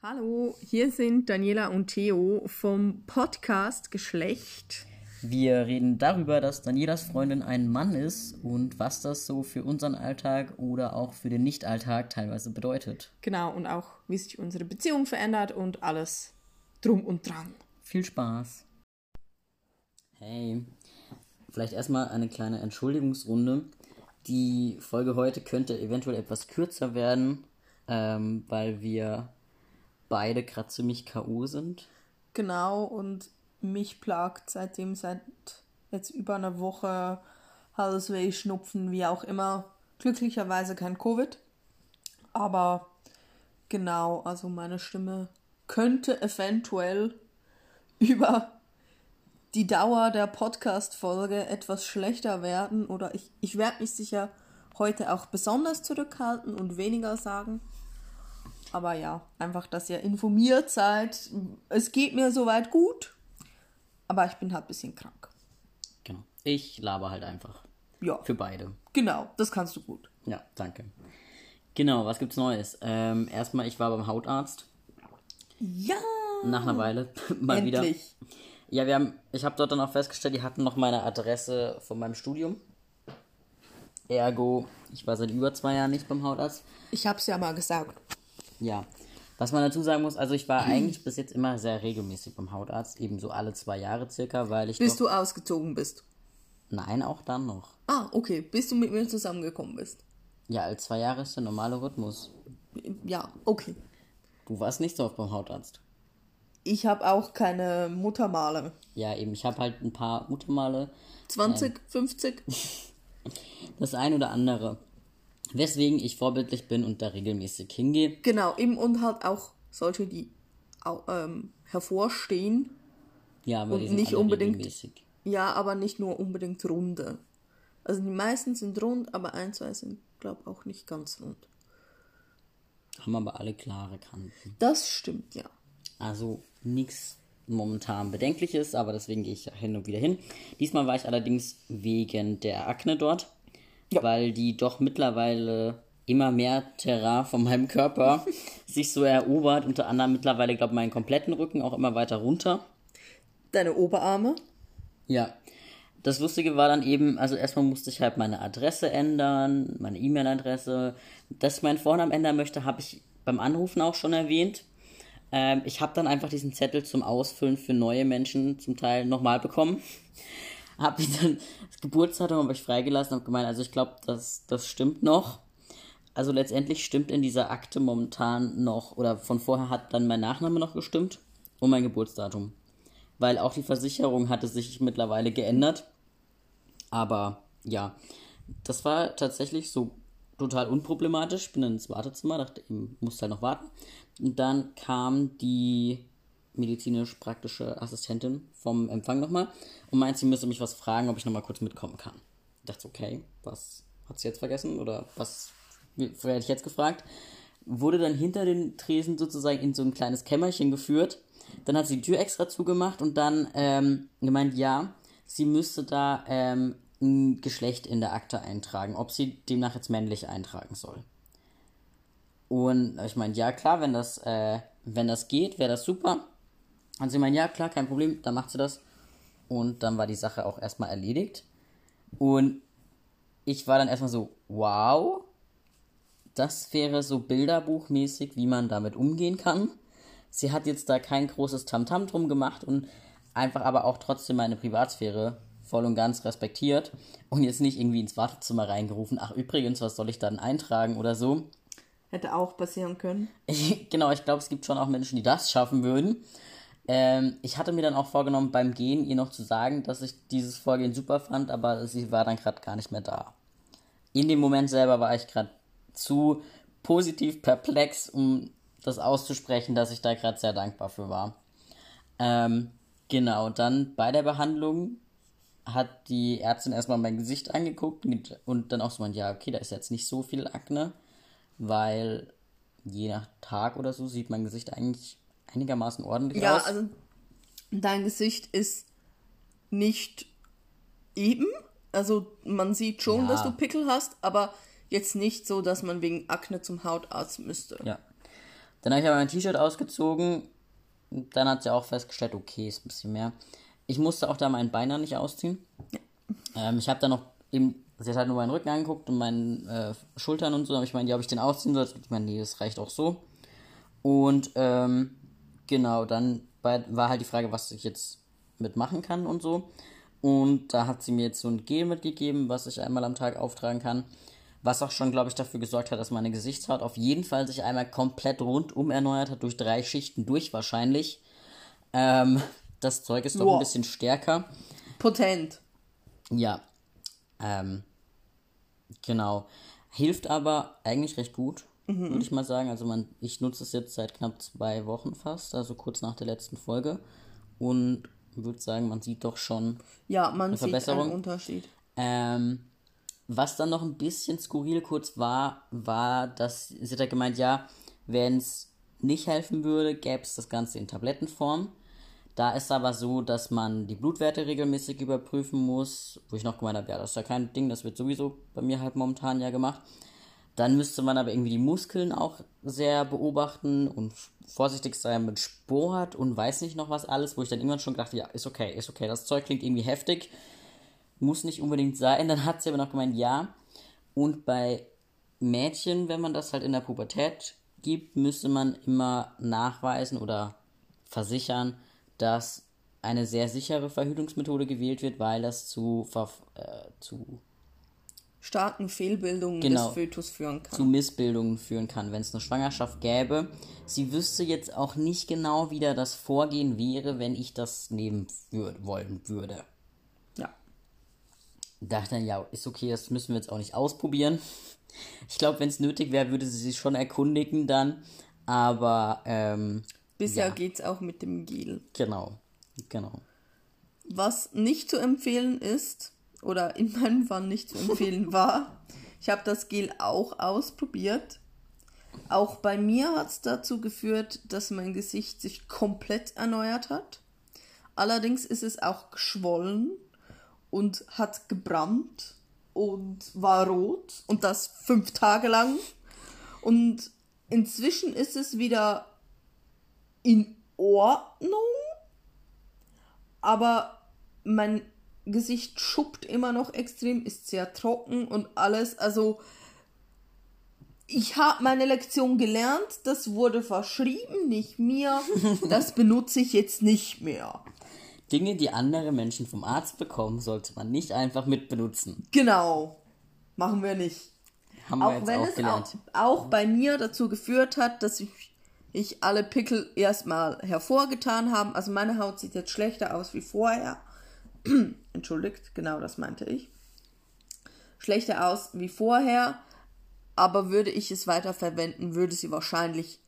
Hallo, hier sind Daniela und Theo vom Podcast Geschlecht. Wir reden darüber, dass Danielas Freundin ein Mann ist und was das so für unseren Alltag oder auch für den Nicht-Alltag teilweise bedeutet. Genau, und auch, wie sich unsere Beziehung verändert und alles drum und dran. Viel Spaß. Hey, vielleicht erstmal eine kleine Entschuldigungsrunde. Die Folge heute könnte eventuell etwas kürzer werden, ähm, weil wir beide gerade ziemlich K.O. sind. Genau, und mich plagt seitdem seit jetzt über einer Woche Halsweh, Schnupfen, wie auch immer. Glücklicherweise kein Covid. Aber genau, also meine Stimme könnte eventuell über die Dauer der Podcast-Folge etwas schlechter werden oder ich, ich werde mich sicher heute auch besonders zurückhalten und weniger sagen. Aber ja, einfach, dass ihr informiert seid. Es geht mir soweit gut, aber ich bin halt ein bisschen krank. Genau. Ich laber halt einfach. Ja. Für beide. Genau, das kannst du gut. Ja, danke. Genau, was gibt's Neues? Ähm, erstmal, ich war beim Hautarzt. Ja. Nach einer Weile mal Endlich. wieder. Ja, wir haben, ich habe dort dann auch festgestellt, die hatten noch meine Adresse von meinem Studium. Ergo, ich war seit über zwei Jahren nicht beim Hautarzt. Ich hab's ja mal gesagt. Ja. Was man dazu sagen muss, also ich war eigentlich bis jetzt immer sehr regelmäßig beim Hautarzt, eben so alle zwei Jahre circa, weil ich Bis doch, du ausgezogen bist. Nein, auch dann noch. Ah, okay. Bis du mit mir zusammengekommen bist. Ja, alle zwei Jahre ist der normale Rhythmus. Ja, okay. Du warst nicht so oft beim Hautarzt. Ich habe auch keine Muttermale. Ja, eben, ich habe halt ein paar Muttermale, 20, 50? das ein oder andere. Weswegen ich vorbildlich bin und da regelmäßig hingehe. Genau, eben und halt auch solche, die au- ähm, hervorstehen. Ja, aber Und nicht unbedingt- regelmäßig. Ja, aber nicht nur unbedingt runde. Also die meisten sind rund, aber ein, zwei sind, glaube auch nicht ganz rund. Haben aber alle klare Kanten. Das stimmt, ja. Also nichts momentan Bedenkliches, aber deswegen gehe ich hin und wieder hin. Diesmal war ich allerdings wegen der Akne dort, Ja. weil die doch mittlerweile immer mehr Terrain von meinem Körper sich so erobert. Unter anderem mittlerweile, glaube ich, meinen kompletten Rücken auch immer weiter runter. Deine Oberarme? Ja. Das Lustige war dann eben, also erstmal musste ich halt meine Adresse ändern, meine E-Mail-Adresse. Dass ich meinen Vornamen ändern möchte, habe ich beim Anrufen auch schon erwähnt. Ähm, ich habe dann einfach diesen Zettel zum Ausfüllen für neue Menschen zum Teil nochmal bekommen. Habe ich dann das Geburtsdatum habe ich freigelassen und gemeint, also ich glaube, das, das stimmt noch. Also letztendlich stimmt in dieser Akte momentan noch, oder von vorher hat dann mein Nachname noch gestimmt und mein Geburtsdatum. Weil auch die Versicherung hatte sich mittlerweile geändert. Aber ja, das war tatsächlich so total unproblematisch. Bin dann ins Wartezimmer, dachte, ich muss halt noch warten. Und dann kam die medizinisch-praktische Assistentin vom Empfang nochmal und meint, sie müsse mich was fragen, ob ich nochmal kurz mitkommen kann. Ich dachte, okay, was hat sie jetzt vergessen oder was werde ich jetzt gefragt? Wurde dann hinter den Tresen sozusagen in so ein kleines Kämmerchen geführt. Dann hat sie die Tür extra zugemacht und dann ähm, gemeint, ja, sie müsste da ähm, ein Geschlecht in der Akte eintragen, ob sie demnach jetzt männlich eintragen soll. Und ich meine, ja klar, wenn das, äh, wenn das geht, wäre das super. Und sie meint, ja klar, kein Problem, dann macht sie das. Und dann war die Sache auch erstmal erledigt. Und ich war dann erstmal so, wow, das wäre so bilderbuchmäßig, wie man damit umgehen kann. Sie hat jetzt da kein großes Tamtam drum gemacht und einfach aber auch trotzdem meine Privatsphäre voll und ganz respektiert und jetzt nicht irgendwie ins Wartezimmer reingerufen, ach übrigens, was soll ich dann eintragen oder so. Hätte auch passieren können. genau, ich glaube, es gibt schon auch Menschen, die das schaffen würden. Ähm, ich hatte mir dann auch vorgenommen, beim Gehen ihr noch zu sagen, dass ich dieses Vorgehen super fand, aber sie war dann gerade gar nicht mehr da. In dem Moment selber war ich gerade zu positiv perplex, um das auszusprechen, dass ich da gerade sehr dankbar für war. Ähm, genau, dann bei der Behandlung hat die Ärztin erstmal mein Gesicht angeguckt und- dann auch so meint, ja, okay, da ist jetzt nicht so viel Akne, weil je nach Tag oder so sieht mein Gesicht eigentlich einigermaßen ordentlich Ja, aus. also dein Gesicht ist nicht eben. Also man sieht schon, Ja. dass du Pickel hast, aber jetzt nicht so, dass man wegen Akne zum Hautarzt müsste. Ja. Dann habe ich aber mein T-Shirt ausgezogen. Dann hat sie auch festgestellt, okay, ist ein bisschen mehr. Ich musste auch da meinen Beiner nicht ausziehen. Ähm, ich habe dann noch eben, sie hat halt nur meinen Rücken angeguckt und meine äh, Schultern und so. Da habe ich gemeint, ja, ob ich den ausziehen soll. Ich meine, nee, das reicht auch so. Und ähm, genau, dann war halt die Frage, was ich jetzt mitmachen kann und so. Und da hat sie mir jetzt so ein Gel mitgegeben, was ich einmal am Tag auftragen kann. Was auch schon, glaube ich, dafür gesorgt hat, dass meine Gesichtshaut auf jeden Fall sich einmal komplett rundum erneuert hat, durch drei Schichten durch wahrscheinlich. Ähm, das Zeug ist doch Wow. ein bisschen stärker. Potent. Ja. Ähm, genau. Hilft aber eigentlich recht gut, würde ich mal sagen. Also man, ich nutze es jetzt seit knapp zwei Wochen fast, also kurz nach der letzten Folge. Und würde sagen, man sieht doch schon Ja, man sieht Verbesserung? einen Unterschied. ähm, was dann noch ein bisschen skurril kurz war, war, dass sie hat ja gemeint, ja, wenn es nicht helfen würde, gäbe es das Ganze in Tablettenform. Da ist aber so, dass man die Blutwerte regelmäßig überprüfen muss, wo ich noch gemeint habe, ja, das ist ja kein Ding, das wird sowieso bei mir halt momentan ja gemacht. Dann müsste man aber irgendwie die Muskeln auch sehr beobachten und vorsichtig sein mit Sport und weiß nicht noch was alles, wo ich dann irgendwann schon dachte, ja, ist okay, ist okay, das Zeug klingt irgendwie heftig muss nicht unbedingt sein. Dann hat sie aber noch gemeint, ja. Und bei Mädchen, wenn man das halt in der Pubertät gibt, müsste man immer nachweisen oder versichern, dass eine sehr sichere Verhütungsmethode gewählt wird, weil das zu, äh, zu, Starken Fehlbildungen Genau. des Fötus führen kann. zu Missbildungen führen kann, wenn es eine Schwangerschaft gäbe. Sie wüsste jetzt auch nicht genau, wie da das Vorgehen wäre, wenn ich das nehmen wür wollen würde. ja. dachte dann, ja, ist okay, das müssen wir jetzt auch nicht ausprobieren. Ich glaube, wenn es nötig wäre, würde sie sich schon erkundigen dann. Aber, ähm, Bisher Ja. geht's auch mit dem Gel. genau, genau. Was nicht zu empfehlen ist, oder in meinem Fall nicht zu empfehlen war, ich habe das Gel auch ausprobiert. Auch bei mir hat es dazu geführt, dass mein Gesicht sich komplett erneuert hat. Allerdings ist es auch geschwollen und hat gebrannt und war rot und das fünf Tage lang. Und inzwischen ist es wieder in Ordnung, aber mein Gesicht schuppt immer noch extrem, ist sehr trocken und alles. Also ich habe meine Lektion gelernt, das wurde verschrieben, nicht mir. Das benutze ich jetzt nicht mehr. Dinge, die andere Menschen vom Arzt bekommen, sollte man nicht einfach mitbenutzen. Genau. Machen wir nicht. Haben wir Auch jetzt wenn auch es auch, gelernt. auch bei mir dazu geführt hat, dass ich, ich alle Pickel erstmal hervorgetan haben. Also meine Haut sieht jetzt schlechter aus wie vorher. Entschuldigt, genau das meinte ich. Schlechter aus wie vorher, aber würde ich es weiter verwenden, würde sie wahrscheinlich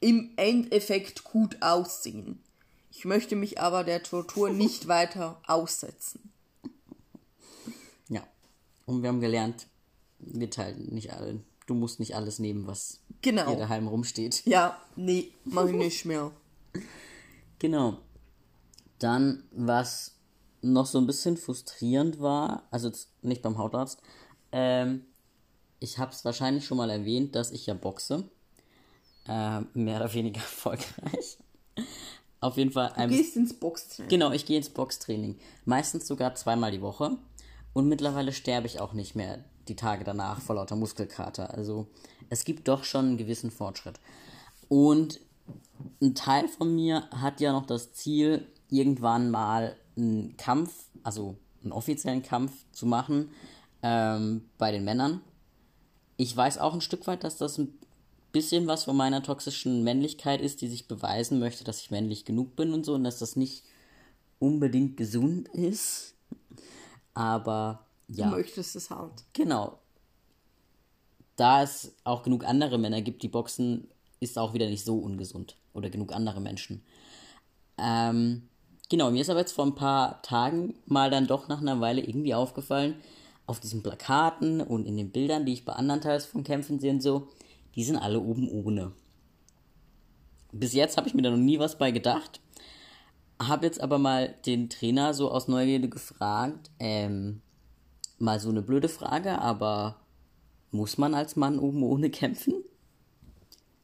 im Endeffekt gut aussehen. Ich möchte mich aber der Tortur nicht weiter aussetzen. Ja. Und wir haben gelernt, wir teilen nicht alle. Du musst nicht alles nehmen, was Genau. hier daheim rumsteht. Ja, nee, mach ich nicht mehr. Genau. Dann, was noch so ein bisschen frustrierend war, also nicht beim Hautarzt, ähm, ich habe es wahrscheinlich schon mal erwähnt, dass ich ja boxe. Ähm, mehr oder weniger erfolgreich. Auf jeden Fall. Du gehst ins Boxtraining. Genau, ich gehe ins Boxtraining. Meistens sogar zweimal die Woche. Und mittlerweile sterbe ich auch nicht mehr die Tage danach vor lauter Muskelkater. Also es gibt doch schon einen gewissen Fortschritt. Und ein Teil von mir hat ja noch das Ziel, irgendwann mal einen Kampf, also einen offiziellen Kampf zu machen ähm, bei den Männern. Ich weiß auch ein Stück weit, dass das ein bisschen was von meiner toxischen Männlichkeit ist, die sich beweisen möchte, dass ich männlich genug bin und so und dass das nicht unbedingt gesund ist. Aber Du ja, möchtest es halt. genau. Da es auch genug andere Männer gibt, die boxen, ist auch wieder nicht so ungesund. Oder genug andere Menschen. Ähm, genau, mir ist aber jetzt vor ein paar Tagen mal dann doch nach einer Weile irgendwie aufgefallen, auf diesen Plakaten und in den Bildern, die ich bei anderen Teils von Kämpfen sehe und so, die sind alle oben ohne. Bis jetzt habe ich mir da noch nie was bei gedacht. Habe jetzt aber mal den Trainer so aus Neugierde gefragt, ähm, mal so eine blöde Frage, aber muss man als Mann oben ohne kämpfen?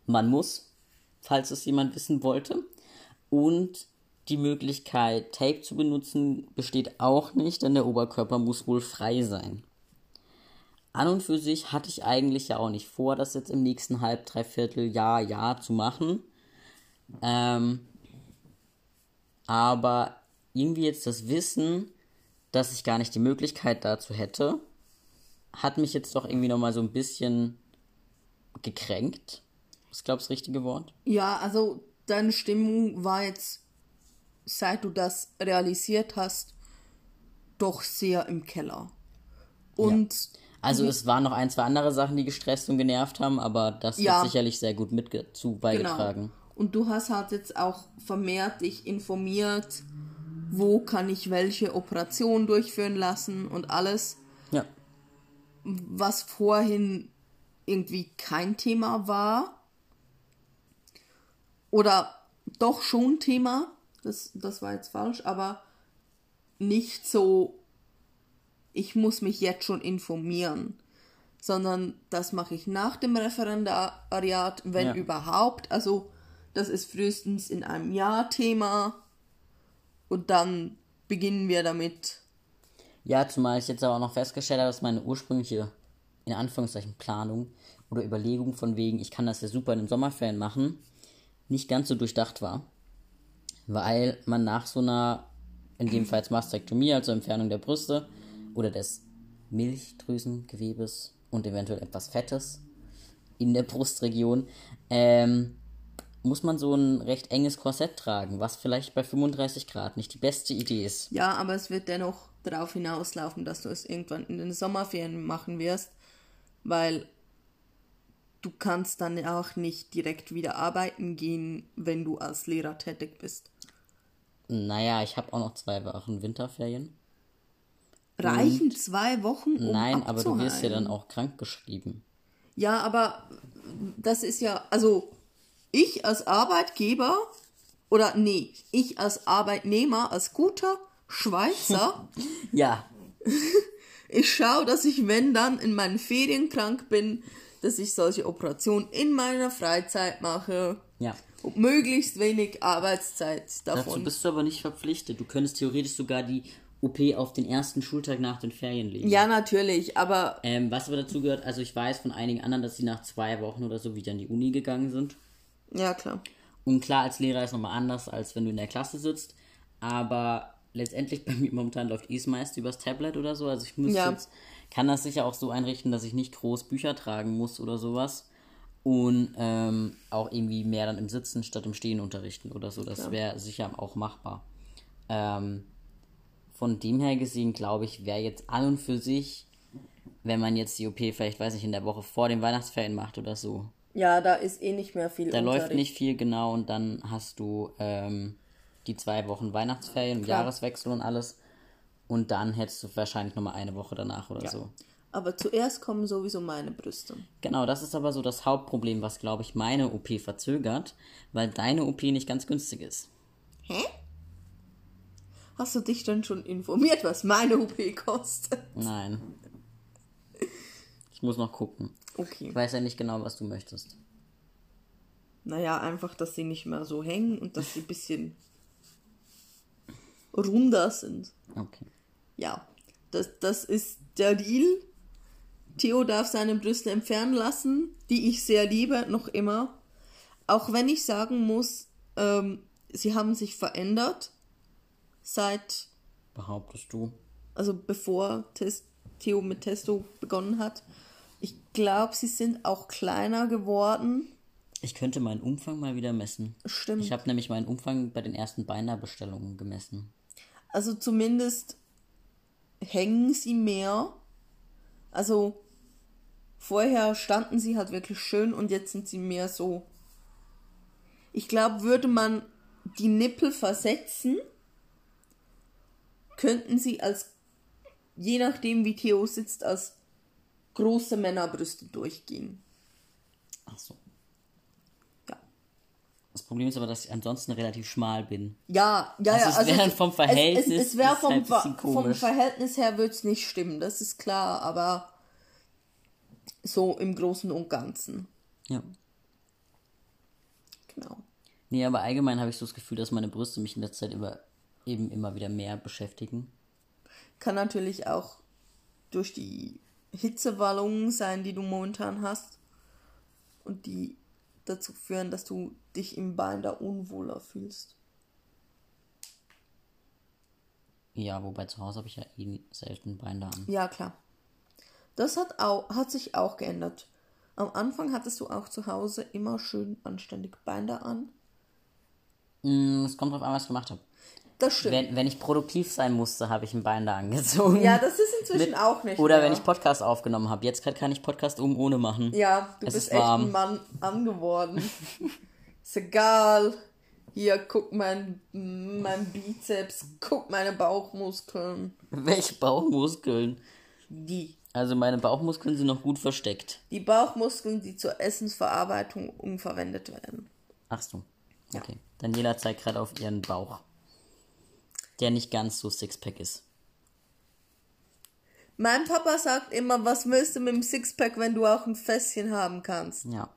Man muss. falls es jemand wissen wollte. Und die Möglichkeit, Tape zu benutzen, besteht auch nicht, denn der Oberkörper muss wohl frei sein. An und für sich hatte ich eigentlich ja auch nicht vor, das jetzt im nächsten halb, dreiviertel Jahr, Jahr zu machen. Ähm, aber irgendwie jetzt das Wissen, dass ich gar nicht die Möglichkeit dazu hätte, hat mich jetzt doch irgendwie nochmal so ein bisschen gekränkt. Ist, glaube ich, das richtige Wort. Ja, also deine Stimmung war jetzt, seit du das realisiert hast, doch sehr im Keller. Und ja. Also es waren noch ein, zwei andere Sachen, die gestresst und genervt haben, aber das ja. hat sicherlich sehr gut mit zu beigetragen. Genau. Und du hast halt jetzt auch vermehrt dich informiert, wo kann ich welche Operation durchführen lassen und alles. Ja. Was vorhin irgendwie kein Thema war. Oder doch schon Thema. Das, das war jetzt falsch, aber nicht so, ich muss mich jetzt schon informieren, sondern das mache ich nach dem Referendariat, wenn ja. überhaupt. Also das ist frühestens in einem Jahr Thema und dann beginnen wir damit. Ja, zumal ich jetzt aber auch noch festgestellt habe, dass meine ursprüngliche, in Anführungszeichen, Planung oder Überlegung von wegen, ich kann das ja super in den Sommerferien machen, nicht ganz so durchdacht war. Weil man nach so einer, in dem Fall Mastektomie, also Entfernung der Brüste oder des Milchdrüsengewebes und eventuell etwas Fettes in der Brustregion, ähm, muss man so ein recht enges Korsett tragen, was vielleicht bei 35 Grad nicht die beste Idee ist. Ja, aber es wird dennoch darauf hinauslaufen, dass du es irgendwann in den Sommerferien machen wirst, weil du kannst dann auch nicht direkt wieder arbeiten gehen, wenn du als Lehrer tätig bist. Naja, ich habe auch noch zwei Wochen Winterferien. Reichen Und zwei Wochen? Um nein, aber du wirst ja dann auch krank geschrieben. Ja, aber das ist ja, also ich als Arbeitgeber oder nee, ich als Arbeitnehmer, als guter Schweizer, ja. ich schaue, dass ich, wenn dann in meinen Ferien krank bin, dass ich solche Operationen in meiner Freizeit mache. Ja. Und möglichst wenig Arbeitszeit davon. Dazu bist du aber nicht verpflichtet. Du könntest theoretisch sogar die OP auf den ersten Schultag nach den Ferien legen. Ja, natürlich, aber. Ähm, was aber dazu gehört, also ich weiß von einigen anderen, dass sie nach zwei Wochen oder so wieder in die Uni gegangen sind. Ja, klar. Und klar, als Lehrer ist nochmal anders, als wenn du in der Klasse sitzt. Aber letztendlich bei mir momentan läuft es meist übers Tablet oder so. Also ich muss ja. jetzt, kann das sicher auch so einrichten, dass ich nicht groß Bücher tragen muss oder sowas. Und ähm, auch irgendwie mehr dann im Sitzen statt im Stehen unterrichten oder so. Das wäre sicher auch machbar. Ähm, von dem her gesehen, glaube ich, wäre jetzt an und für sich, wenn man jetzt die OP vielleicht, weiß ich, in der Woche vor den Weihnachtsferien macht oder so, ja, da ist eh nicht mehr viel. Da Unterricht. läuft nicht viel genau und dann hast du ähm, die zwei Wochen Weihnachtsferien, Klar. Jahreswechsel und alles. Und dann hättest du wahrscheinlich nochmal eine Woche danach oder ja. so. Aber zuerst kommen sowieso meine Brüste. Genau, das ist aber so das Hauptproblem, was, glaube ich, meine OP verzögert, weil deine OP nicht ganz günstig ist. Hä? Hast du dich denn schon informiert, was meine OP kostet? Nein. Ich muss noch gucken. Okay. Ich weiß ja nicht genau, was du möchtest. Naja, einfach, dass sie nicht mehr so hängen und dass sie ein bisschen runder sind. Okay. Ja, das, das ist der Deal. Theo darf seine Brüste entfernen lassen, die ich sehr liebe, noch immer. Auch wenn ich sagen muss, ähm, sie haben sich verändert seit. Behauptest du? Also bevor Test, Theo mit Testo begonnen hat. Ich glaube, sie sind auch kleiner geworden. Ich könnte meinen Umfang mal wieder messen. Stimmt. Ich habe nämlich meinen Umfang bei den ersten Beinabestellungen gemessen. Also zumindest hängen sie mehr. Also vorher standen sie halt wirklich schön und jetzt sind sie mehr so. Ich glaube, würde man die Nippel versetzen, könnten sie als, je nachdem wie Theo sitzt, als große Männerbrüste durchgehen. Ach so. Ja. Das Problem ist aber, dass ich ansonsten relativ schmal bin. Ja, ja, also ja. Es wäre also vom Verhältnis. Es, es, es wäre vom, halt vom Verhältnis her würde es nicht stimmen, das ist klar, aber so im Großen und Ganzen. Ja. Genau. Nee, aber allgemein habe ich so das Gefühl, dass meine Brüste mich in der Zeit über, eben immer wieder mehr beschäftigen. Kann natürlich auch durch die Hitzewallungen sein, die du momentan hast. Und die dazu führen, dass du dich im Bein da unwohler fühlst. Ja, wobei zu Hause habe ich ja eh selten Bein da an. Ja, klar. Das hat, auch, hat sich auch geändert. Am Anfang hattest du auch zu Hause immer schön anständig Beine an. Mm, Es kommt drauf an, was ich gemacht habe. Das stimmt. Wenn, wenn ich produktiv sein musste, habe ich ein Bein da angezogen. ja, das ist inzwischen auch nicht Oder mehr. wenn ich Podcast aufgenommen habe. Jetzt kann ich Podcast um ohne machen. Ja, du Es bist ist echt warm. ein Mann angeworden. ist egal. Hier, guck mein, mein Bizeps, guck meine Bauchmuskeln. Welche Bauchmuskeln? Die. Also meine Bauchmuskeln sind noch gut versteckt. Die Bauchmuskeln, die zur Essensverarbeitung umverwendet werden. Ach so. Okay. Daniela zeigt gerade auf ihren Bauch. Der nicht ganz so Sixpack ist. Mein Papa sagt immer, was willst du mit dem Sixpack, wenn du auch ein Fässchen haben kannst? Ja.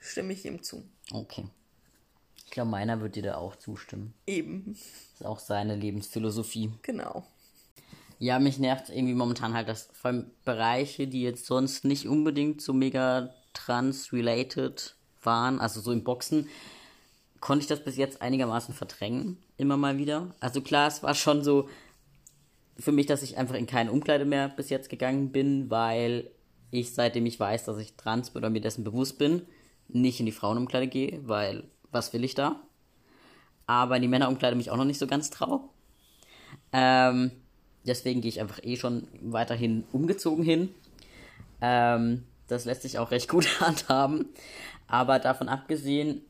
Stimme ich ihm zu. Okay. Ich glaube, meiner wird dir da auch zustimmen. Eben. ist auch seine Lebensphilosophie. Genau. Ja, mich nervt irgendwie momentan halt, dass vor allem Bereiche, die jetzt sonst nicht unbedingt so mega trans-related waren, also so im Boxen, konnte ich das bis jetzt einigermaßen verdrängen, immer mal wieder. Also klar, es war schon so für mich, dass ich einfach in keine Umkleide mehr bis jetzt gegangen bin, weil ich, seitdem ich weiß, dass ich trans bin oder mir dessen bewusst bin, nicht in die Frauenumkleide gehe, weil was will ich da? Aber in die Männerumkleide mich auch noch nicht so ganz trau. Ähm, deswegen gehe ich einfach eh schon weiterhin umgezogen hin. Ähm, das lässt sich auch recht gut handhaben. Aber davon abgesehen,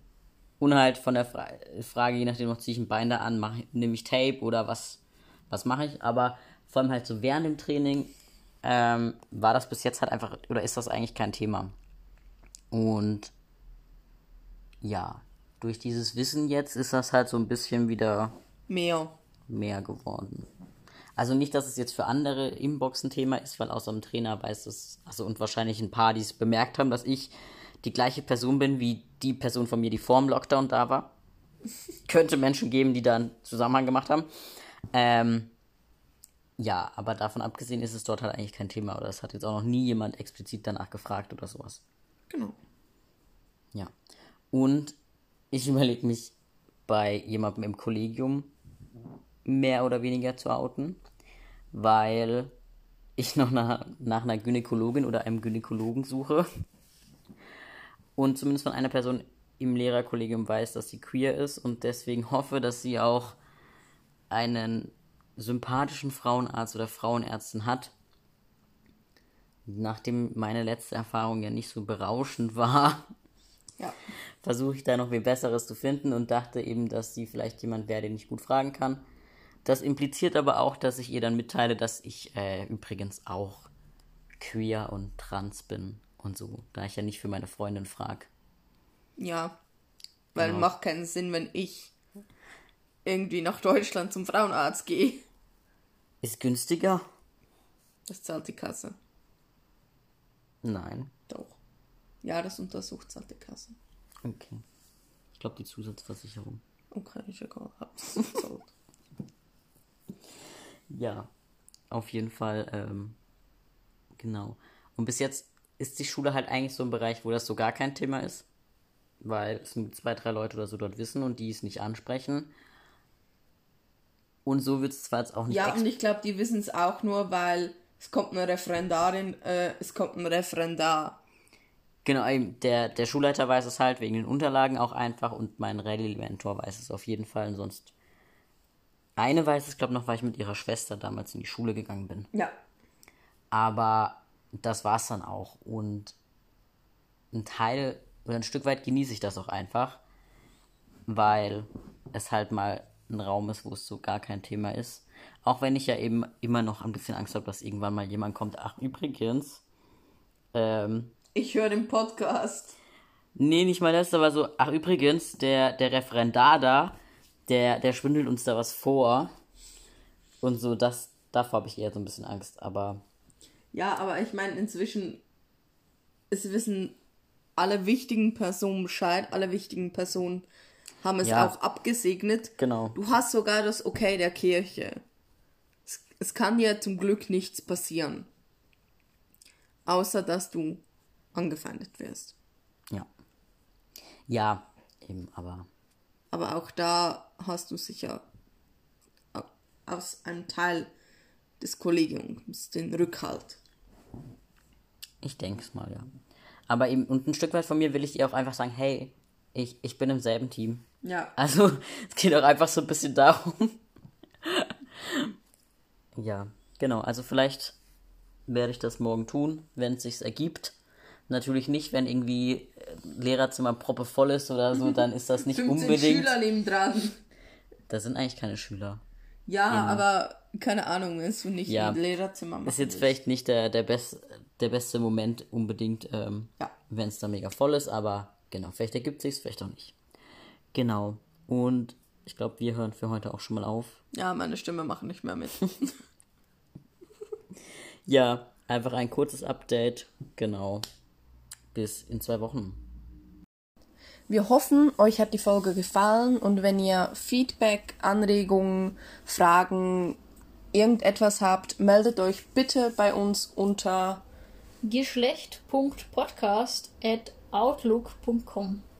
und halt von der Fra Frage, je nachdem, noch ziehe ich ein Bein da an, mach, nehme ich Tape oder was, was mache ich. Aber vor allem halt so während dem Training ähm, war das bis jetzt halt einfach, oder ist das eigentlich kein Thema. Und ja, durch dieses Wissen jetzt ist das halt so ein bisschen wieder Mehr. mehr geworden. Also nicht, dass es jetzt für andere im Boxen Thema ist, weil außer dem Trainer weiß es, also und wahrscheinlich ein paar, die es bemerkt haben, dass ich die gleiche Person bin wie die Person von mir, die vor dem Lockdown da war. Könnte Menschen geben, die da einen Zusammenhang gemacht haben. Ähm, ja, aber davon abgesehen ist es dort halt eigentlich kein Thema oder es hat jetzt auch noch nie jemand explizit danach gefragt oder sowas. Genau. Ja. Und ich überlege mich bei jemandem im Kollegium mehr oder weniger zu outen, weil ich noch nach, nach einer Gynäkologin oder einem Gynäkologen suche und zumindest von einer Person im Lehrerkollegium weiß, dass sie queer ist und deswegen hoffe, dass sie auch einen sympathischen Frauenarzt oder Frauenärztin hat. Nachdem meine letzte Erfahrung ja nicht so berauschend war, Ja. versuche ich da noch wie Besseres zu finden und dachte eben, dass sie vielleicht jemand wäre, den ich gut fragen kann. Das impliziert aber auch, dass ich ihr dann mitteile, dass ich äh, übrigens auch queer und trans bin und so, da ich ja nicht für meine Freundin frage. Ja. Weil Genau. macht keinen Sinn, wenn ich irgendwie nach Deutschland zum Frauenarzt gehe. Ist günstiger? Das zahlt die Kasse. Nein. Doch. Ja, das untersucht zahlt die Kasse. Okay. Ich glaube die Zusatzversicherung. Okay, egal. Hab's. Ja, auf jeden Fall, ähm, genau. Und bis jetzt ist die Schule halt eigentlich so ein Bereich, wo das so gar kein Thema ist. Weil es nur zwei, drei Leute oder so dort wissen und die es nicht ansprechen. Und so wird es zwar jetzt auch nicht ja, und ich glaube, die wissen es auch nur, weil es kommt eine Referendarin, äh, es kommt ein Referendar. Genau, der, der Schulleiter weiß es halt wegen den Unterlagen auch einfach und mein Rallye-Mentor weiß es auf jeden Fall. Und sonst. Eine weiß es, glaube ich, noch, weil ich mit ihrer Schwester damals in die Schule gegangen bin. Ja. Aber das war's dann auch. Und ein Teil oder ein Stück weit genieße ich das auch einfach, weil es halt mal ein Raum ist, wo es so gar kein Thema ist. Auch wenn ich ja eben immer noch ein bisschen Angst habe, dass irgendwann mal jemand kommt. Ach, übrigens, ähm, Ich höre den Podcast. Nee, nicht mal das, aber so, ach übrigens, der, der Referendar da, der, der schwindelt uns da was vor. Und so, das, davor habe ich eher so ein bisschen Angst, aber Ja, aber ich meine, inzwischen, es wissen alle wichtigen Personen Bescheid, alle wichtigen Personen haben es Ja. auch abgesegnet. Genau. Du hast sogar das Okay der Kirche. Es, es kann dir zum Glück nichts passieren. Außer dass du angefeindet wirst. Ja. Ja, eben, aber Aber auch da hast du sicher au- aus einem Teil des Kollegiums den Rückhalt. ich denke es mal, ja. Aber eben, und ein Stück weit von mir will ich dir auch einfach sagen, hey, ich, ich bin im selben Team. Ja. Also, es geht auch einfach so ein bisschen darum. ja, genau. Also vielleicht werde ich das morgen tun, wenn es sich ergibt. Natürlich nicht, wenn irgendwie äh, Lehrerzimmer proppe voll ist oder so, dann ist das nicht 15 unbedingt. Schüler neben dran. Da sind eigentlich keine Schüler. Ja, aber keine Ahnung, es wird nicht Ja. im Lehrerzimmer machen. Ist jetzt willst. vielleicht nicht der, der, best, der beste Moment unbedingt, ähm, Ja. wenn es da mega voll ist, aber genau, vielleicht ergibt sich's, vielleicht auch nicht. Genau. Und ich glaube, wir hören für heute auch schon mal auf. Ja, meine Stimme macht nicht mehr mit. Ja, einfach ein kurzes Update. Genau. Bis in zwei Wochen. Wir hoffen, euch hat die Folge gefallen und wenn ihr Feedback, Anregungen, Fragen, irgendetwas habt, meldet euch bitte bei uns unter Geschlecht.podcast at outlook.com